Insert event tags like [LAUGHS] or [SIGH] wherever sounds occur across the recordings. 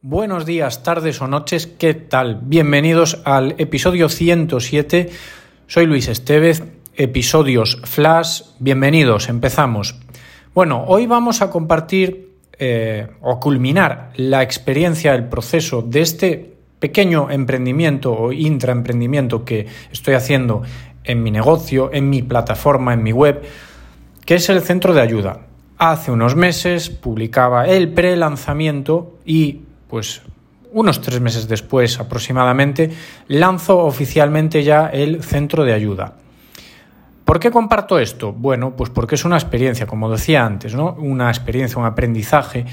Buenos días, tardes o noches, ¿qué tal? Bienvenidos al episodio 107. Soy Luis Estevez, episodios Flash. Bienvenidos, empezamos. Bueno, hoy vamos a compartir eh, o culminar la experiencia, el proceso de este pequeño emprendimiento o intraemprendimiento que estoy haciendo en mi negocio, en mi plataforma, en mi web, que es el centro de ayuda. Hace unos meses publicaba el pre-lanzamiento y pues unos tres meses después aproximadamente, lanzo oficialmente ya el centro de ayuda. ¿Por qué comparto esto? Bueno, pues porque es una experiencia, como decía antes, ¿no? Una experiencia, un aprendizaje,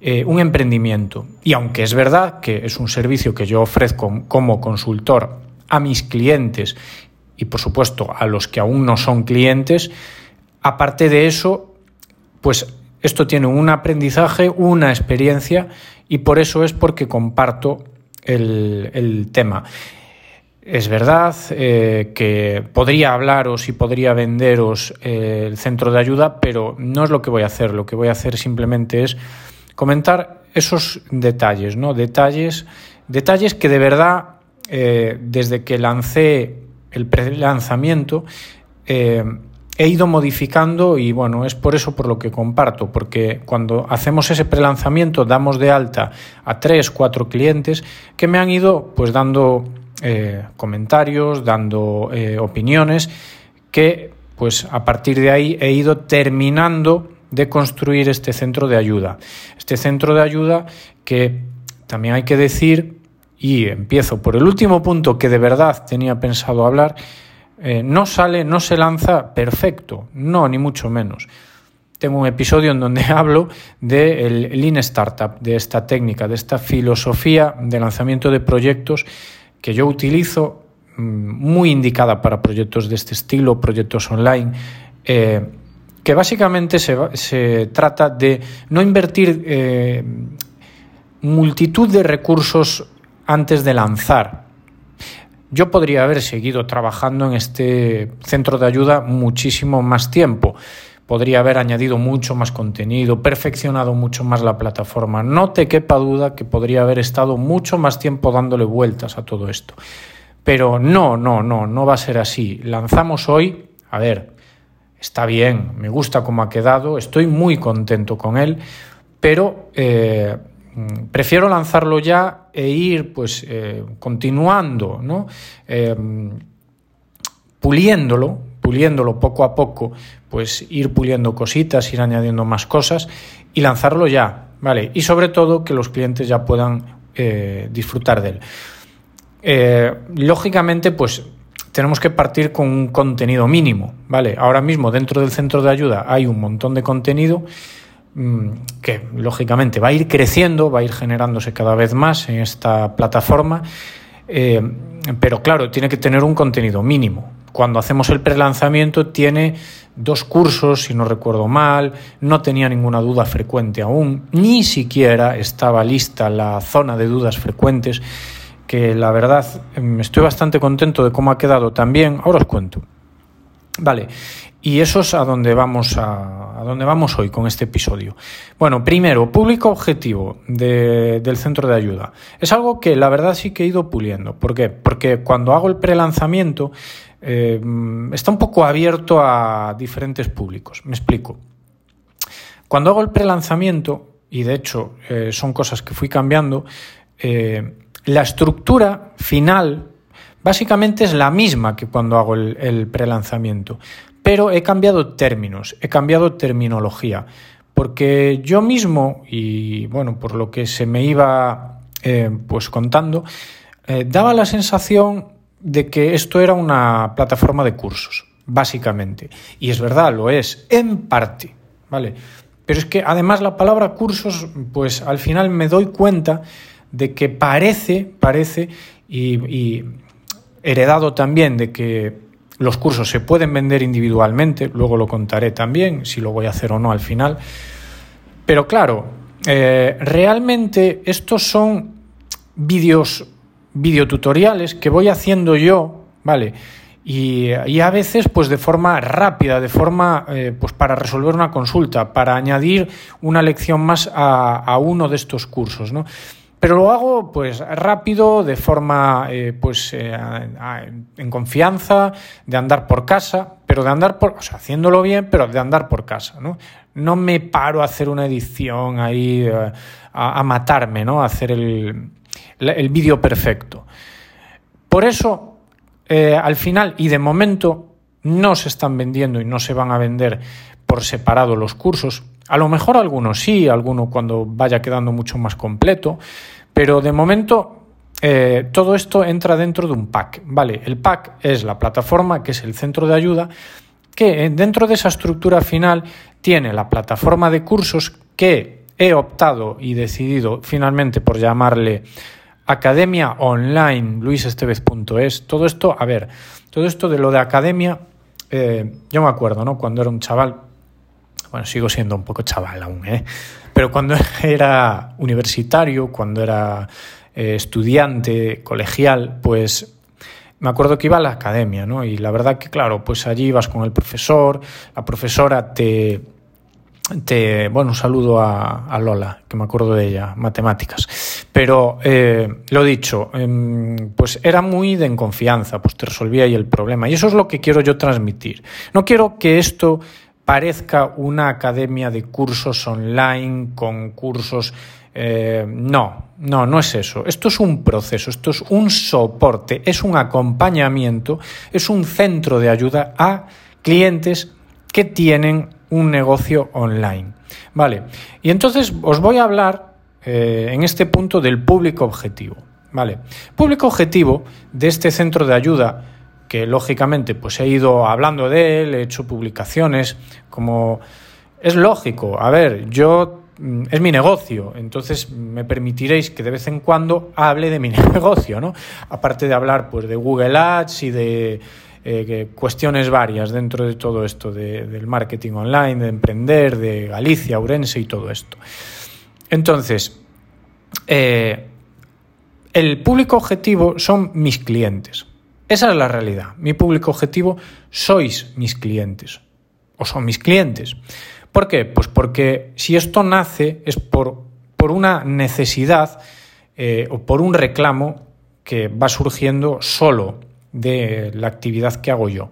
eh, un emprendimiento. Y aunque es verdad que es un servicio que yo ofrezco como consultor a mis clientes y por supuesto a los que aún no son clientes, aparte de eso, pues esto tiene un aprendizaje, una experiencia y por eso es porque comparto el, tema. Es verdad eh, que podría hablaros y podría venderos eh, el centro de ayuda, pero no es lo que voy a hacer. Lo que voy a hacer simplemente es comentar esos detalles, ¿no? Detalles, detalles que de verdad, eh, desde que lancé el pre-lanzamiento, he ido modificando y bueno, es por eso por lo que comparto, porque cuando hacemos ese prelanzamiento damos de alta a tres, cuatro clientes que me han ido pues dando eh, comentarios, dando eh, opiniones que pues a partir de ahí he ido terminando de construir este centro de ayuda. Este centro de ayuda que también hay que decir, y empiezo por el último punto que de verdad tenía pensado hablar, eh, no sale, no se lanza perfecto, no, ni mucho menos. Tengo un episodio en donde [LAUGHS] hablo del Lean Startup, de esta técnica, de esta filosofía de lanzamiento de proyectos que yo utilizo mm, muy indicada para proyectos de este estilo, proyectos online, eh, que básicamente se, trata de no invertir eh, multitud de recursos antes de lanzar. Yo podría haber seguido trabajando en este centro de ayuda muchísimo más tiempo. Podría haber añadido mucho más contenido, perfeccionado mucho más la plataforma. No te quepa duda que podría haber estado mucho más tiempo dándole vueltas a todo esto. Pero no, no, no, no va a ser así. Lanzamos hoy, a ver, está bien, me gusta cómo ha quedado, estoy muy contento con él, pero eh, prefiero lanzarlo ya e ir pues eh, continuando, ¿no? Eh, puliéndolo, puliéndolo poco a poco, pues ir puliendo cositas, ir añadiendo más cosas y lanzarlo ya, ¿vale? Y sobre todo que los clientes ya puedan eh, disfrutar de él. lógicamente, pues tenemos que partir con un contenido mínimo, ¿vale? Ahora mismo dentro del centro de ayuda hay un montón de contenido Mm, que lógicamente va a ir creciendo, va a ir generándose cada vez más en esta plataforma, eh, pero claro, tiene que tener un contenido mínimo. Cuando hacemos el prelanzamiento tiene dos cursos, si no recuerdo mal, no tenía ninguna duda frecuente aún, ni siquiera estaba lista la zona de dudas frecuentes, que la verdad mm, estoy bastante contento de cómo ha quedado también, ahora os cuento. Vale, y eso es a donde vamos a, a vamos hoy con este episodio. Bueno, primero, público objetivo del centro de ayuda. Es algo que la verdad sí que he ido puliendo. ¿Por qué? Porque cuando hago el prelanzamiento eh, está un poco abierto a diferentes públicos. Me explico. Cuando hago el prelanzamiento, y de hecho eh, son cosas que fui cambiando, eh, la estructura final básicamente es la misma que cuando hago el prelanzamiento pero he cambiado términos, he cambiado terminología, porque yo mismo, y bueno, por lo que se me iba eh, pues contando, eh, daba la sensación de que esto era una plataforma de cursos, básicamente. Y es verdad, lo es, en parte, ¿vale? Pero es que además la palabra cursos, pues al final me doy cuenta de que parece, parece, y heredado también de que los cursos se pueden vender individualmente, luego lo contaré también, si lo voy a hacer o no al final. Pero claro, eh, realmente estos son vídeos, videotutoriales que voy haciendo yo, ¿vale? Y, a veces pues de forma rápida, de forma eh, pues para resolver una consulta, para añadir una lección más a, a uno de estos cursos, ¿no? Pero lo hago pues rápido, de forma eh, pues eh, en confianza, de andar por casa, pero de andar por, o sea, haciéndolo bien, pero de andar por casa, ¿no? No me paro a hacer una edición ahí eh, a, matarme, ¿no? A hacer el, el vídeo perfecto. Por eso, al final y de momento, no se están vendiendo y no se van a vender por separado los cursos. A lo mejor algunos sí, alguno cuando vaya quedando mucho más completo, pero de momento eh, todo esto entra dentro de un pack. Vale, el pack es la plataforma, que es el centro de ayuda, que eh, dentro de esa estructura final tiene la plataforma de cursos que he optado y decidido finalmente por llamarle Academia Online luisestevez.es. Todo esto, a ver, todo esto de lo de academia, eh, yo me acuerdo, ¿no? Cuando era un chaval, bueno, sigo siendo un poco chaval aún, ¿eh? Pero cuando [LAUGHS] era universitario, cuando era eh, estudiante, colegial, pues me acuerdo que iba a la academia, ¿no? Y la verdad que, claro, pues allí ibas con el profesor, la profesora te... te bueno, un saludo a, Lola, que me acuerdo de ella, matemáticas. Pero, eh, lo dicho, em, pues era muy de confianza, pues te resolvía ahí el problema. Y eso es lo que quiero yo transmitir. No quiero que esto parezca una academia de cursos online con cursos... Eh, no, no, no es eso. Esto es un proceso, esto es un soporte, es un acompañamiento, es un centro de ayuda a clientes que tienen un negocio online. Vale, y entonces os voy a hablar eh, en este punto del público objetivo. Vale, público objetivo de este centro de ayuda que lógicamente pues he ido hablando de él, he hecho publicaciones, como es lógico, a ver, yo mm, es mi negocio, entonces me permitiréis que de vez en cuando hable de mi [LAUGHS] negocio, ¿no? Aparte de hablar pues de Google Ads y de eh, cuestiones varias dentro de todo esto del marketing online, de emprender, de Galicia, Urense y todo esto. Entonces, eh, el público objetivo son mis clientes. Esa es la realidad. Mi público objetivo sois mis clientes o son mis clientes. ¿Por qué? Pues porque si esto nace es por, por una necesidad eh, o por un reclamo que va surgiendo solo de la actividad que hago yo.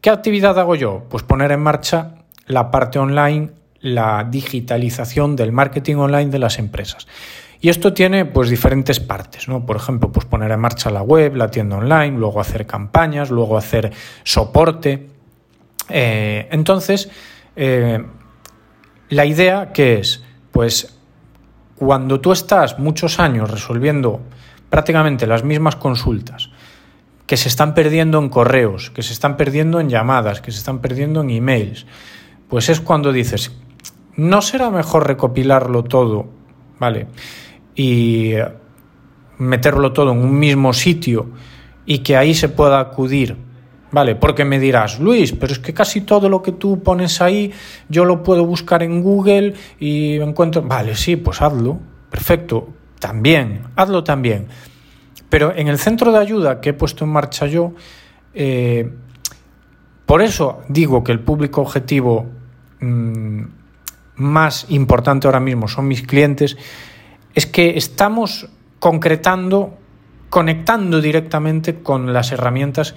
¿Qué actividad hago yo? Pues poner en marcha la parte online, la digitalización del marketing online de las empresas. Y esto tiene pues diferentes partes, ¿no? Por ejemplo, pues poner en marcha la web, la tienda online, luego hacer campañas, luego hacer soporte. Eh, entonces, eh, la idea que es, pues cuando tú estás muchos años resolviendo prácticamente las mismas consultas, que se están perdiendo en correos, que se están perdiendo en llamadas, que se están perdiendo en emails, pues es cuando dices, ¿no será mejor recopilarlo todo? ¿Vale? Y meterlo todo en un mismo sitio y que ahí se pueda acudir. Vale, porque me dirás, Luis, pero es que casi todo lo que tú pones ahí yo lo puedo buscar en Google y encuentro. Vale, sí, pues hazlo. Perfecto. También, hazlo también. Pero en el centro de ayuda que he puesto en marcha yo, eh, por eso digo que el público objetivo mm, más importante ahora mismo son mis clientes es que estamos concretando, conectando directamente con las herramientas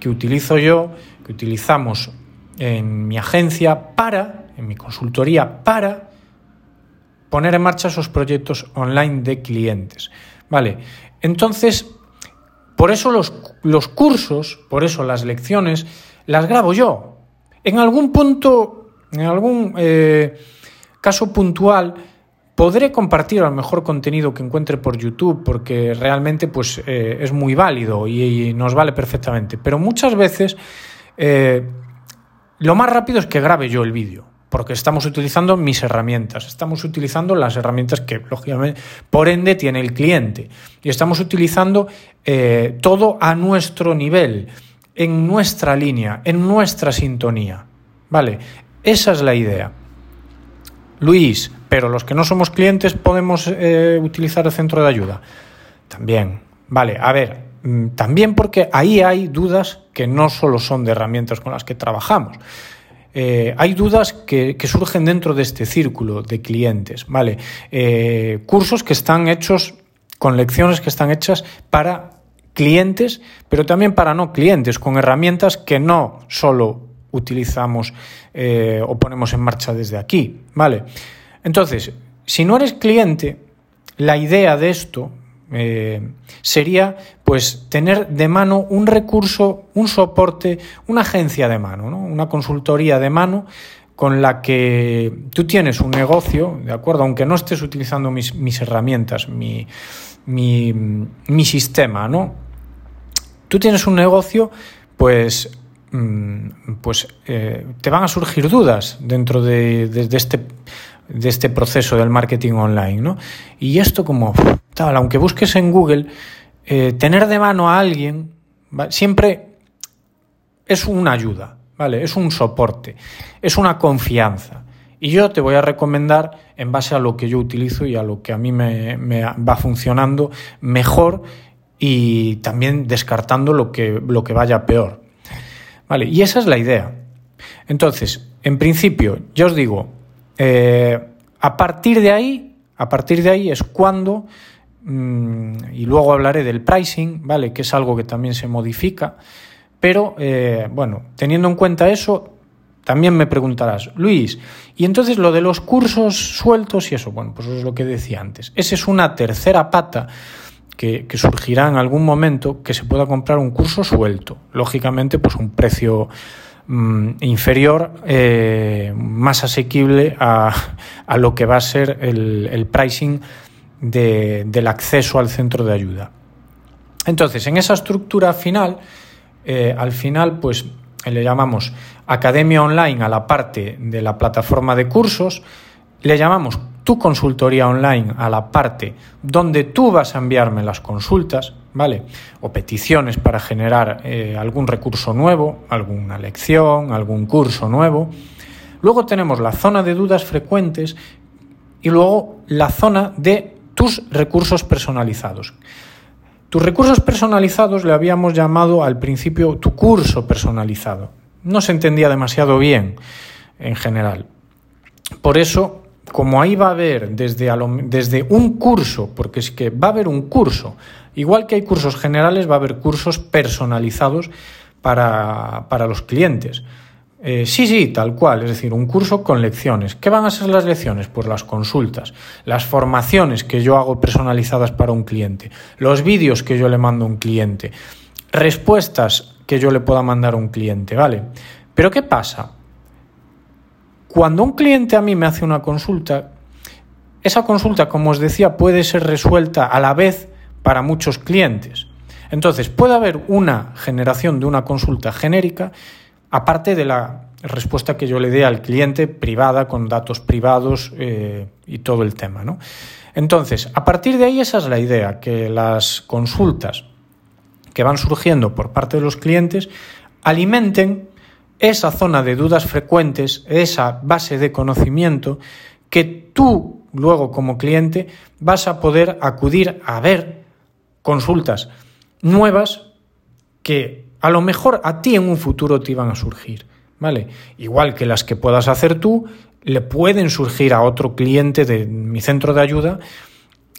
que utilizo yo, que utilizamos en mi agencia para, en mi consultoría, para poner en marcha esos proyectos online de clientes. Vale, entonces, por eso los, cursos, por eso las lecciones, las grabo yo. En algún punto, en algún eh, caso puntual, Podré compartir el mejor contenido que encuentre por YouTube porque realmente pues, eh, es muy válido y, nos vale perfectamente. Pero muchas veces eh, lo más rápido es que grabe yo el vídeo porque estamos utilizando mis herramientas, estamos utilizando las herramientas que, lógicamente, por ende tiene el cliente y estamos utilizando eh, todo a nuestro nivel, en nuestra línea, en nuestra sintonía. ¿Vale? Esa es la idea. Luis, pero los que no somos clientes podemos eh, utilizar el centro de ayuda. También. Vale, a ver, mm, también porque ahí hay dudas que no solo son de herramientas con las que trabajamos. Eh, hay dudas que, surgen dentro de este círculo de clientes, ¿vale? Eh, cursos que están hechos con lecciones que están hechas para clientes, pero también para no clientes, con herramientas que no solo utilizamos o ponemos en marcha desde aquí, ¿vale? Entonces, si no eres cliente, la idea de esto eh, sería pues tener de mano un recurso, un soporte, una agencia de mano, ¿no? una consultoría de mano con la que tú tienes un negocio, ¿de acuerdo? Aunque no estés utilizando mis, herramientas, mi, sistema, ¿no? Tú tienes un negocio, pues, mm, pues eh, te van a surgir dudas dentro de, de, de este de este proceso del marketing online, ¿no? Y esto como tal, aunque busques en Google, eh, tener de mano a alguien siempre es una ayuda, ¿vale? Es un soporte, es una confianza. Y yo te voy a recomendar, en base a lo que yo utilizo y a lo que a mí me, me va funcionando mejor y también descartando lo que, lo que vaya peor. ¿Vale? Y esa es la idea. Entonces, en principio, yo os digo, eh, a partir de ahí, a partir de ahí es cuando, mm, y luego hablaré del pricing, ¿vale? Que es algo que también se modifica. Pero, eh, bueno, teniendo en cuenta eso, también me preguntarás, Luis, y entonces lo de los cursos sueltos y eso, bueno, pues eso es lo que decía antes. Esa es una tercera pata que, que, surgirá en algún momento que se pueda comprar un curso suelto. Lógicamente, pues un precio Mm, inferior, eh, más asequible a, a, lo que va a ser el, el pricing de, del acceso al centro de ayuda. Entonces, en esa estructura final, eh, al final, pues le llamamos academia online a la parte de la plataforma de cursos, le llamamos tu consultoría online a la parte donde tú vas a enviarme las consultas, ¿vale? O peticiones para generar eh, algún recurso nuevo, alguna lección, algún curso nuevo. Luego tenemos la zona de dudas frecuentes y luego la zona de tus recursos personalizados. Tus recursos personalizados le habíamos llamado al principio tu curso personalizado. No se entendía demasiado bien en general. Por eso como ahí va a haber desde, desde un curso, porque es que va a haber un curso, igual que hay cursos generales, va a haber cursos personalizados para, para los clientes. Eh, sí, sí, tal cual, es decir, un curso con lecciones. ¿Qué van a ser las lecciones? Pues las consultas, las formaciones que yo hago personalizadas para un cliente, los vídeos que yo le mando a un cliente, respuestas que yo le pueda mandar a un cliente, ¿vale? Pero ¿qué pasa? Cuando un cliente a mí me hace una consulta, esa consulta, como os decía, puede ser resuelta a la vez para muchos clientes. Entonces, puede haber una generación de una consulta genérica, aparte de la respuesta que yo le dé al cliente privada, con datos privados eh, y todo el tema. ¿no? Entonces, a partir de ahí esa es la idea, que las consultas que van surgiendo por parte de los clientes alimenten esa zona de dudas frecuentes, esa base de conocimiento que tú luego como cliente vas a poder acudir a ver consultas nuevas que a lo mejor a ti en un futuro te iban a surgir, ¿vale? Igual que las que puedas hacer tú, le pueden surgir a otro cliente de mi centro de ayuda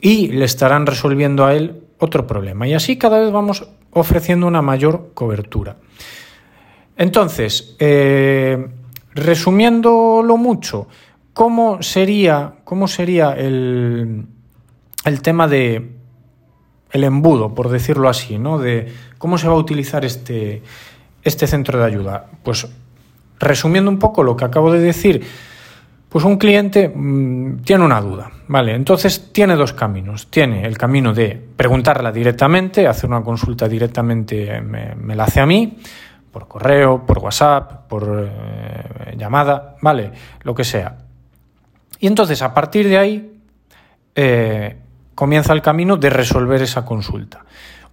y le estarán resolviendo a él otro problema. Y así cada vez vamos ofreciendo una mayor cobertura. Entonces, eh, resumiéndolo mucho, ¿cómo sería, cómo sería el, el tema de el embudo, por decirlo así, ¿no? De cómo se va a utilizar este, este centro de ayuda. Pues resumiendo un poco lo que acabo de decir, pues un cliente mmm, tiene una duda, ¿vale? Entonces tiene dos caminos. Tiene el camino de preguntarla directamente, hacer una consulta directamente, me, me la hace a mí, por correo, por WhatsApp, por eh, llamada, ¿vale? Lo que sea. Y entonces a partir de ahí eh, comienza el camino de resolver esa consulta.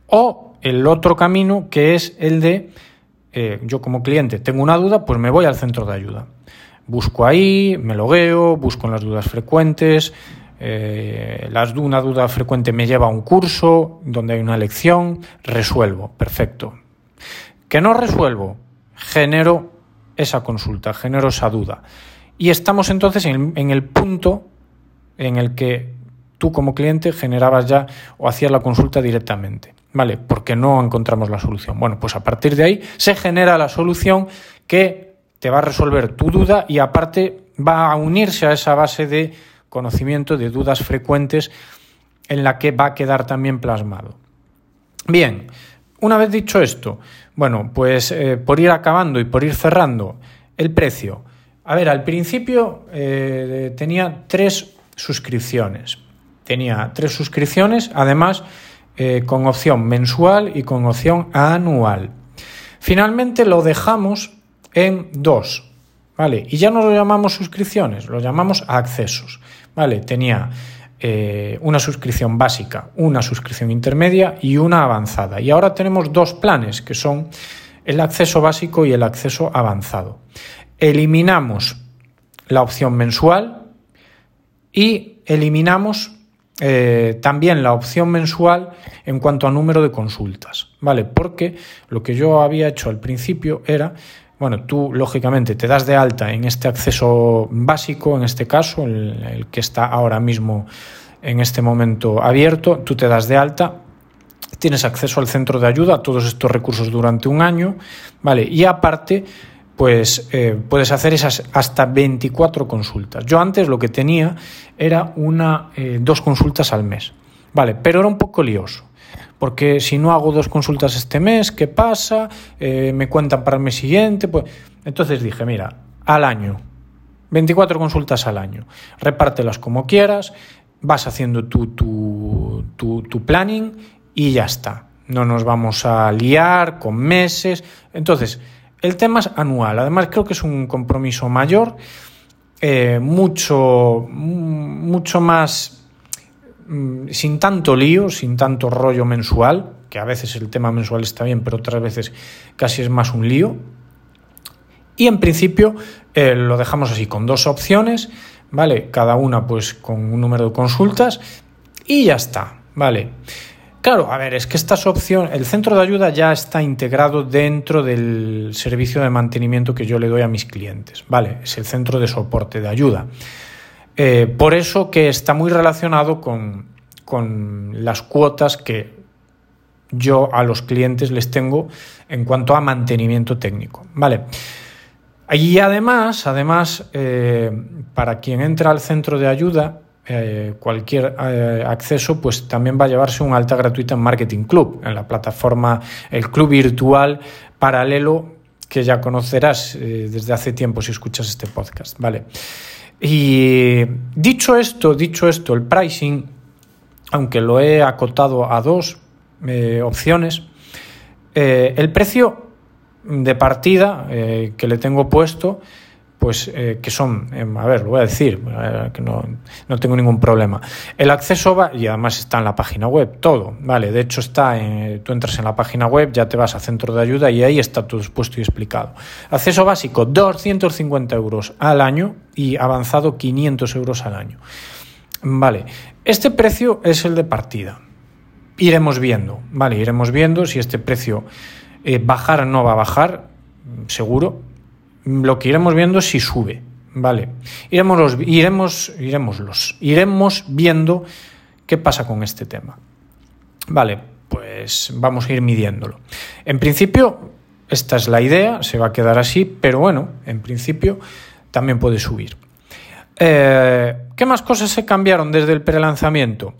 O el otro camino que es el de, eh, yo como cliente tengo una duda, pues me voy al centro de ayuda. Busco ahí, me logueo, busco en las dudas frecuentes, eh, las, una duda frecuente me lleva a un curso donde hay una lección, resuelvo, perfecto, ¿Que no resuelvo? Genero esa consulta, genero esa duda. Y estamos entonces en, en el punto en el que tú como cliente generabas ya o hacías la consulta directamente. ¿Vale? Porque no encontramos la solución. Bueno, pues a partir de ahí se genera la solución que te va a resolver tu duda y aparte va a unirse a esa base de conocimiento de dudas frecuentes en la que va a quedar también plasmado. Bien, una vez dicho esto, bueno, pues eh, por ir acabando y por ir cerrando, el precio. A ver, al principio eh, tenía tres suscripciones. Tenía tres suscripciones, además eh, con opción mensual y con opción anual. Finalmente lo dejamos en dos, ¿vale? Y ya no lo llamamos suscripciones, lo llamamos accesos, ¿vale? Tenía eh, una suscripción básica, una suscripción intermedia y una avanzada. Y ahora tenemos dos planes que son el acceso básico y el acceso avanzado. Eliminamos la opción mensual y eliminamos eh, también la opción mensual en cuanto a número de consultas, ¿vale? Porque lo que yo había hecho al principio era, bueno, tú lógicamente te das de alta en este acceso básico, en este caso, el, el que está ahora mismo en este momento abierto, tú te das de alta, tienes acceso al centro de ayuda, a todos estos recursos durante un año, ¿vale? Y aparte, pues eh, puedes hacer esas hasta 24 consultas. Yo antes lo que tenía era una, eh, dos consultas al mes, ¿vale? Pero era un poco lioso. Porque si no hago dos consultas este mes, ¿qué pasa? Eh, me cuentan para el mes siguiente. Pues... Entonces dije, mira, al año, 24 consultas al año, repártelas como quieras, vas haciendo tu, tu, tu, tu planning y ya está. No nos vamos a liar con meses. Entonces, el tema es anual, además creo que es un compromiso mayor, eh, mucho, mucho más mm, sin tanto lío, sin tanto rollo mensual, que a veces el tema mensual está bien, pero otras veces casi es más un lío. Y en principio eh, lo dejamos así, con dos opciones, ¿vale? Cada una pues con un número de consultas y ya está, ¿vale? Claro, a ver, es que estas opciones, el centro de ayuda ya está integrado dentro del servicio de mantenimiento que yo le doy a mis clientes, ¿vale? Es el centro de soporte de ayuda. Eh, por eso que está muy relacionado con, con las cuotas que yo a los clientes les tengo en cuanto a mantenimiento técnico, ¿vale? Y además, además, eh, para quien entra al centro de ayuda, eh, cualquier eh, acceso, pues también va a llevarse un alta gratuita en Marketing Club, en la plataforma, el club virtual paralelo que ya conocerás eh, desde hace tiempo si escuchas este podcast, ¿vale? Y dicho esto, dicho esto, el pricing, aunque lo he acotado a dos opciones, el precio de partida que le tengo puesto pues eh, que son, em, a ver, lo voy a decir, eh, que no, no, tengo ningún problema. El acceso va, y además está en la página web, todo, ¿vale? De hecho está, en, tú entras en la página web, ya te vas a centro de ayuda y ahí está todo expuesto y explicado. Acceso básico, 250 euros al año y avanzado 500 euros al año. Vale, este precio es el de partida. Iremos viendo, ¿vale? Iremos viendo si este precio eh, bajar o no va a bajar, seguro, lo que iremos viendo es si sube, ¿vale? Iremos, los, iremos, iremos, los, iremos viendo qué pasa con este tema. Vale, pues vamos a ir midiéndolo. En principio, esta es la idea, se va a quedar así, pero bueno, en principio también puede subir. Eh, ¿Qué más cosas se cambiaron desde el prelanzamiento?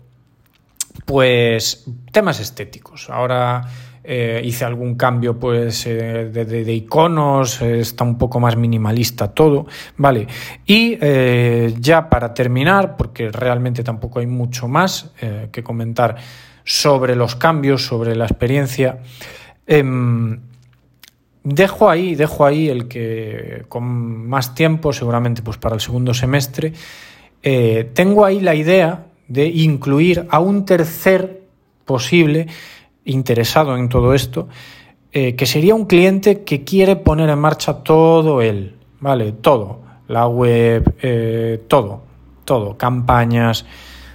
Pues temas estéticos. Ahora eh, hice algún cambio pues eh, de, iconos, eh, está un poco más minimalista todo, ¿vale? Y ya para terminar, porque realmente tampoco hay mucho más que comentar sobre los cambios, sobre la experiencia, em, dejo ahí, dejo ahí el que con más tiempo, seguramente pues para el segundo semestre, tengo ahí la idea de incluir a un tercer posible interesado en todo esto, eh, que sería un cliente que quiere poner en marcha todo él, ¿vale? Todo, la web, eh, todo, todo, campañas,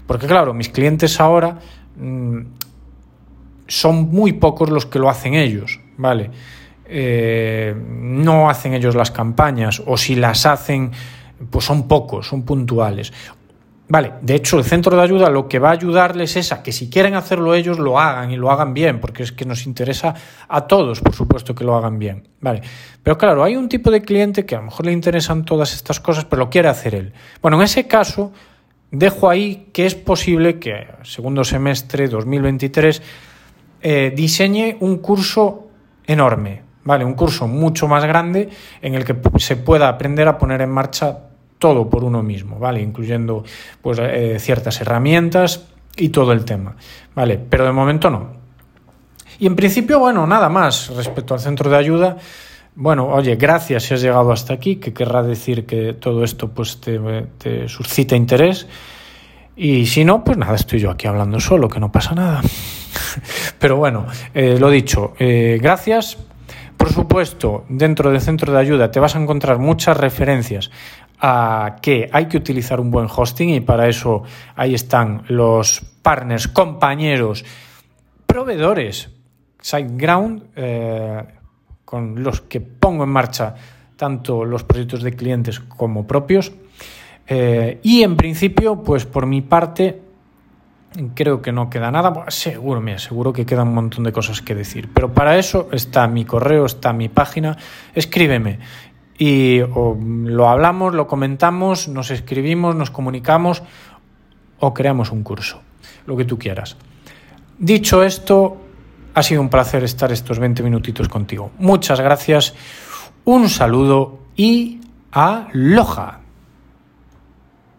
porque claro, mis clientes ahora mm, son muy pocos los que lo hacen ellos, ¿vale? Eh, no hacen ellos las campañas o si las hacen, pues son pocos, son puntuales. Vale, de hecho el centro de ayuda lo que va a ayudarles es a que si quieren hacerlo ellos lo hagan y lo hagan bien, porque es que nos interesa a todos, por supuesto, que lo hagan bien. Vale, pero claro, hay un tipo de cliente que a lo mejor le interesan todas estas cosas, pero lo quiere hacer él. Bueno, en ese caso, dejo ahí que es posible que segundo semestre 2023 eh, diseñe un curso enorme, ¿vale? Un curso mucho más grande en el que se pueda aprender a poner en marcha todo por uno mismo, ¿vale? Incluyendo pues, eh, ciertas herramientas y todo el tema, ¿vale? Pero de momento no. Y en principio, bueno, nada más respecto al centro de ayuda. Bueno, oye, gracias si has llegado hasta aquí, que querrá decir que todo esto pues te, suscita interés. Y si no, pues nada, estoy yo aquí hablando solo, que no pasa nada. [LAUGHS] Pero bueno, eh, lo dicho, eh, gracias. Por supuesto, dentro del centro de ayuda te vas a encontrar muchas referencias a que hay que utilizar un buen hosting y para eso ahí están los partners, compañeros, proveedores, SiteGround, eh, con los que pongo en marcha tanto los proyectos de clientes como propios. Eh, y en principio, pues por mi parte, creo que no queda nada. seguro, me seguro que queda un montón de cosas que decir. Pero para eso está mi correo, está mi página. Escríbeme y lo hablamos, lo comentamos, nos escribimos, nos comunicamos o creamos un curso, lo que tú quieras. Dicho esto, ha sido un placer estar estos 20 minutitos contigo. Muchas gracias, un saludo y aloja.